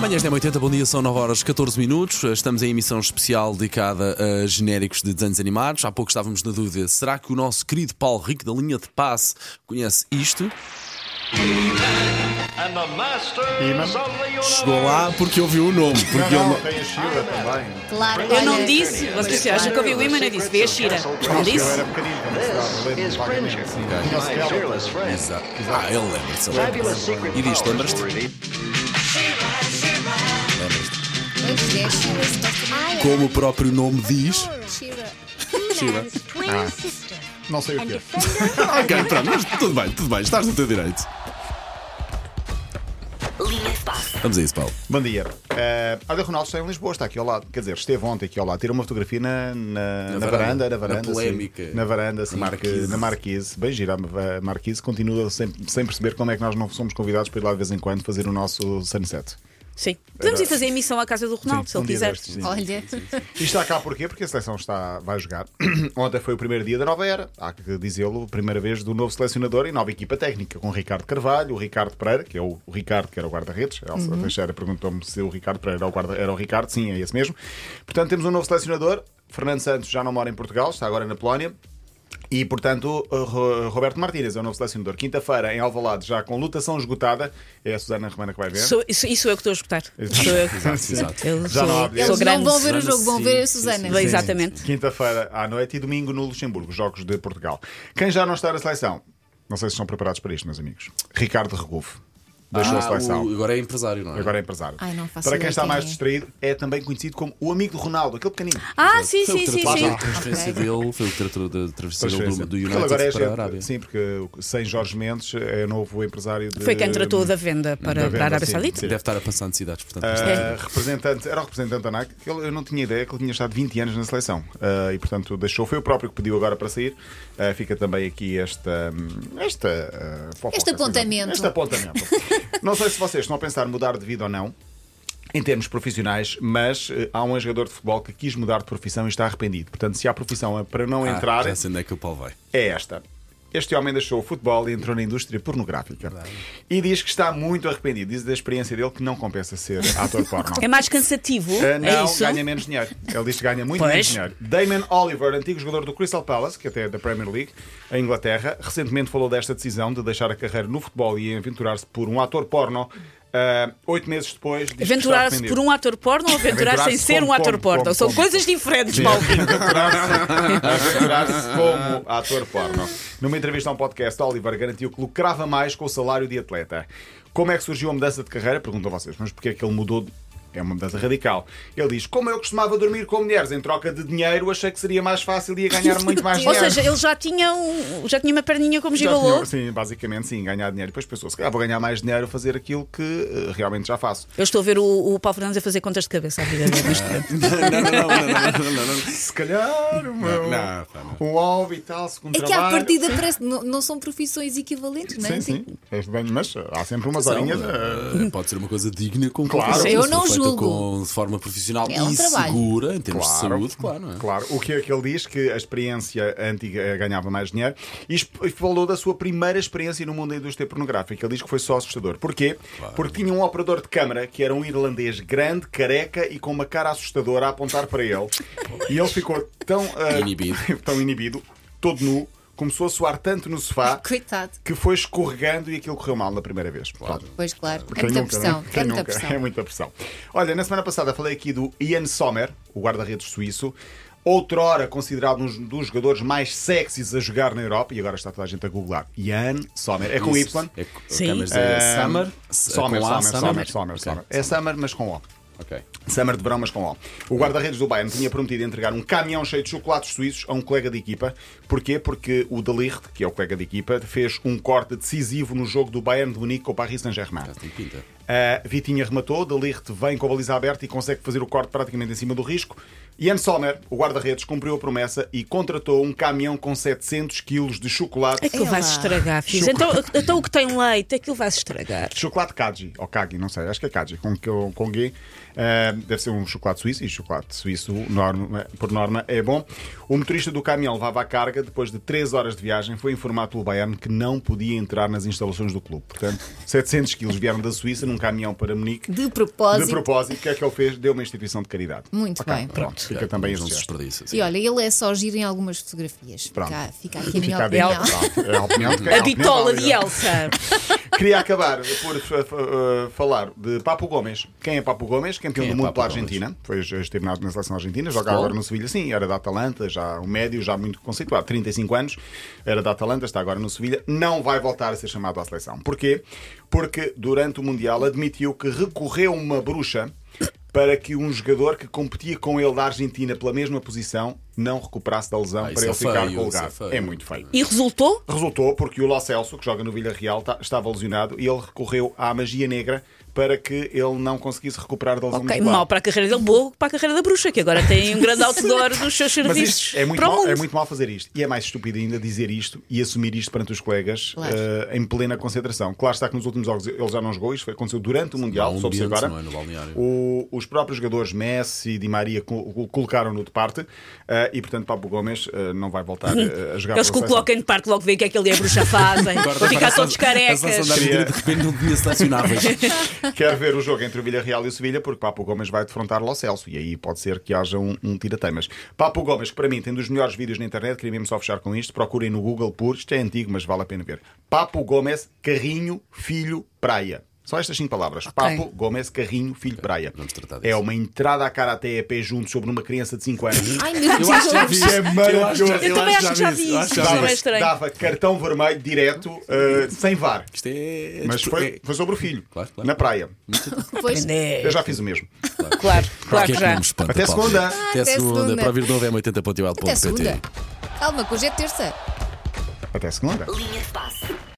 Manhãs 1080, bom dia, são 9 horas 14 minutos. Estamos em emissão especial dedicada a genéricos de desenhos animados. Há pouco estávamos na dúvida: será que o nosso querido Paulo Rico da linha de passe conhece isto? Chegou lá porque ouviu o nome. Porque Não, ele... tem a Shira também. Claro, Eu não disse, vocês acham que ouvi o Iman, eu disse, vê a Shira. Não disse? Exato. Ah, ele lembra-se. ele lembra-se. E disto, lembras-te? Como o próprio nome diz. Shira. Shiva. Não sei o que é. Ok, pronto, mas tudo bem, tudo bem, estás no teu direito. Vamos a isso, Paulo. Bom dia. Uh, olha, o Ronaldo está em Lisboa, está aqui ao lado. Quer dizer, esteve ontem aqui ao lado. Tira uma fotografia na, na, na varanda. varanda, na Na varanda. sim. polémica. Na varanda, sim. Na Marquise. Na Marquise. Bem gira a Marquise. Continua sem, sem perceber como é que nós não somos convidados para ir lá de vez em quando fazer o nosso sunset. Sim. Podemos ir fazer emissão à casa do Ronaldo, se um ele quiser. destes, sim. Olha, E está cá porquê? Porque a seleção está, vai jogar. Ontem foi o primeiro dia da nova era, há que dizê-lo, primeira vez do novo selecionador e nova equipa técnica, com o Ricardo Carvalho, o Ricardo Pereira, que é o, o Ricardo, que era o guarda-redes. A Elsa Teixeira perguntou-me se o Ricardo Pereira era o, guarda, era o Ricardo. Sim, é esse mesmo. Portanto, temos um novo selecionador. Fernando Santos já não mora em Portugal, está agora na Polónia. E, portanto, Ro- Roberto Martínez é o novo selecionador. Quinta-feira, em Alvalade, já com lutação esgotada. É a Susana Romana que vai ver. Sou, isso, isso eu que estou a escutar. Sou eu. Exato, exato. Eu Já não sou, há- sou eles grande. não vão ver o jogo, vão sim, ver a Susana. sim. Exatamente. Quinta-feira à noite e domingo no Luxemburgo, os Jogos de Portugal. Quem já não está na seleção? Não sei se estão preparados para isto, meus amigos. Ricardo Regufo. Deixou a Ah, seleção. o- agora é empresário, não é? Agora é empresário. Ai, não faço Para quem está mais é. distraído, é também conhecido como o amigo do Ronaldo, aquele pequenino. Ah, sim, Foi o sim, sim, sim. da transferência dele, foi o que tratou da transferência dele do, United agora é para a Arábia. Sim, porque sem Jorge Mendes é novo empresário de. Foi quem tratou da venda para, da venda, para a Arábia sim, Saudita. sim. Deve estar a passar necessidades, portanto. Ah, É. representante, era o representante da NAC, eu não tinha ideia que ele tinha estado 20 anos na seleção Ah, e, portanto, deixou. Foi o próprio que pediu agora para sair. Ah, fica também aqui esta. esta ah, fofoca, Este apontamento. Este apontamento. Não sei se vocês estão a pensar mudar de vida ou não. Em termos profissionais, mas eh, há um jogador de futebol que quis mudar de profissão e está arrependido. Portanto, se há profissão para não Ah, entrar, Já sei onde é que o Paulo vai. é esta. Este homem deixou o futebol e entrou na indústria pornográfica. E diz que está muito arrependido. Diz da experiência dele que não compensa ser ator porno. É mais cansativo, Uh, é não, isso? ganha menos dinheiro. Ele diz que ganha muito Pois. menos dinheiro. Damon Oliver, antigo jogador do Crystal Palace, que até é da Premier League, em Inglaterra, recentemente falou desta decisão de deixar a carreira no futebol e aventurar-se por um ator porno. Uh, oito meses depois. Aventurar-se por um ator porno ou aventurar-se em Aventurar-se ser um ator porno? como- São como- coisas diferentes, Paulo. aventurar-se aventurar-se como ator porno. Numa entrevista a um podcast, Oliver garantiu que lucrava mais com o salário de atleta. Como é que surgiu a mudança de carreira? Perguntam vocês, mas porquê é que ele mudou? É uma mudança radical. Ele diz: Como eu costumava dormir com mulheres em troca de dinheiro, achei que seria mais fácil e ia ganhar muito mais Ou dinheiro. seja, ele já tinha, um, já tinha uma perninha como gigolô. sim, basicamente, sim, ganhar dinheiro. Depois pensou: se calhar vou ganhar mais dinheiro a fazer aquilo que eh, realmente já faço. Eu estou a ver o, o Paulo Fernandes a fazer contas de cabeça à vida. Não, não, não, não, não, não, não. Se calhar, o meu- não, pá, não. um hobby e tal, segundo É que à trabalho. partida parece não, não são profissões equivalentes, não é? Sim, sim. É bem, mas há sempre umas horinhas. eh, eh, Pode ser uma coisa digna com Claro. Eu não feita Com, de forma profissional É um e trabalho. segura, em termos de saúde, claro, não é? Claro, o que é que ele diz? Que a experiência antiga eh, ganhava mais dinheiro e falou da sua primeira experiência no mundo da indústria pornográfica. Ele diz que foi só assustador. Porquê? Porque tinha um operador de câmara que era um irlandês grande, careca e com uma cara assustadora a apontar para ele. E ele ficou tão, eh, Inibido. tão inibido, todo nu, começou a suar tanto no sofá Coitado. que foi escorregando e aquilo correu mal na primeira vez. Claro. Pois claro, é Quem muita nunca, pressão. né? Quem É muita nunca? pressão. É muita pressão. Olha, na semana passada falei aqui do Ian Sommer, o guarda-redes suíço, outrora considerado um dos jogadores mais sexys a jogar na Europa, e agora está toda a gente a googlar. Ian Sommer. É com Isso. Y. É, Sim. Ah, Summer, Sommer, A, Sommer, Sommer, Sommer, Ok. Sommer. É Summer, mas com O. Ok. Summer de verão, mas com O. O guarda-redes do Bayern tinha prometido entregar um caminhão cheio de chocolates suíços a um colega de equipa. Porquê? Porque o De Ligt, que é o colega de equipa, fez um corte decisivo no jogo do Bayern de Munique com o Paris Saint-Germain. Uh, Vitinha rematou, De Ligt vem com a baliza aberta e consegue fazer o corte praticamente em cima do risco. Ian Sommer, o guarda-redes, cumpriu a promessa e contratou um caminhão com 700 kg de chocolate. Aquilo vai se estragar, filhos. Então, então o que tem leite, aquilo vai se estragar. Chocolate Kaji, ou Kagi, não sei, acho que é Kaji, com, com, com G. Uh, deve ser um chocolate suíço e chocolate suíço, norma, por norma, é bom. O motorista do caminhão levava a carga, depois de 3 horas de viagem, foi informado pelo Bayern que não podia entrar nas instalações do clube. Portanto, 700 quilos vieram da Suíça num caminhão para Munique. De propósito. De propósito, o que é que ele fez? Deu uma instituição de caridade. Muito Ok, bem. Pronto, fica também não se. E olha, ele é só giro em algumas fotografias. Pronto. Fica, fica aqui a minha Fica a opinião. dica. Pronto, é a opinião de quem- A a opinião bitola de. Elsa. Queria acabar por uh, falar de Papo Gomes. Quem é Papo Gomes? Campeão Quem é do mundo pela? Argentina. Foi, esteve na, na seleção argentina, joga agora no Sevilha. Sim, era da Atalanta, já um médio, já muito conceituado. 35 anos, era da Atalanta, está agora no Sevilha. Não vai voltar a ser chamado à seleção. Porquê? Porque durante o Mundial admitiu que recorreu a uma bruxa para que um jogador que competia com ele da Argentina pela mesma posição não recuperasse da lesão Ah, para é ele ficar feio, com o é lugar. feio. É muito feio. E resultou? Resultou porque o Lo Celso, que joga no Villarreal, tá- estava lesionado e ele recorreu à magia negra para que ele não conseguisse recuperar da lesão Ok, muscular. mal para a carreira dele, boa para a carreira da bruxa, que agora tem um grande outdoor dos seus serviços. é muito, mal, é muito mal fazer isto. E é mais estúpido ainda dizer isto e assumir isto perante os colegas Claro. eh, em plena concentração. Claro está que nos últimos jogos ele já não jogou, isto aconteceu durante o Mundial, um soube-se ambiente, agora. não é, no balneário. O- os próprios jogadores Messi e Di Maria col- colocaram-no de parte eh, e, portanto, Papo Gomes eh, não vai voltar a jogar Eles que o colocam de parte logo veem o que é que ele e a bruxa fazem. Vão ficar todos a- a carecas. Argentina de repente não tinha selecionáveis. Quero ver o jogo entre o Villarreal e o Sevilha porque Papo Gomes vai defrontar Lo Celso e aí pode ser que haja um, um tirateimas. Papo Gomes, que para mim tem dos melhores vídeos na internet, queria mesmo só fechar com isto. Procurem no Google por, isto é antigo, mas vale a pena ver. Papo Gomes, carrinho, filho, praia. Só estas cinco palavras. Papo Gomes, carrinho, filho, praia. Vamos tratar É disso. uma entrada à karaté a pé junto sobre uma criança de 5 anos. Ai meu Deus. Eu acho que já vi Isso é maravilhoso. Eu também acho que já vi Eu acho isso. que já Isso vi não é Dava, dava cartão vermelho direto, uh, sem VAR. Isto é. Mas foi, é- foi sobre o filho, Claro, claro. na praia. Pois, Eu já fiz o mesmo. Claro, claro Porquê que é que já. espanta, Até segunda. Até Até segunda. Para ouvir de novo é 80.ol.pt. até segunda. Calma, que hoje é terça. Até segunda. Linha de.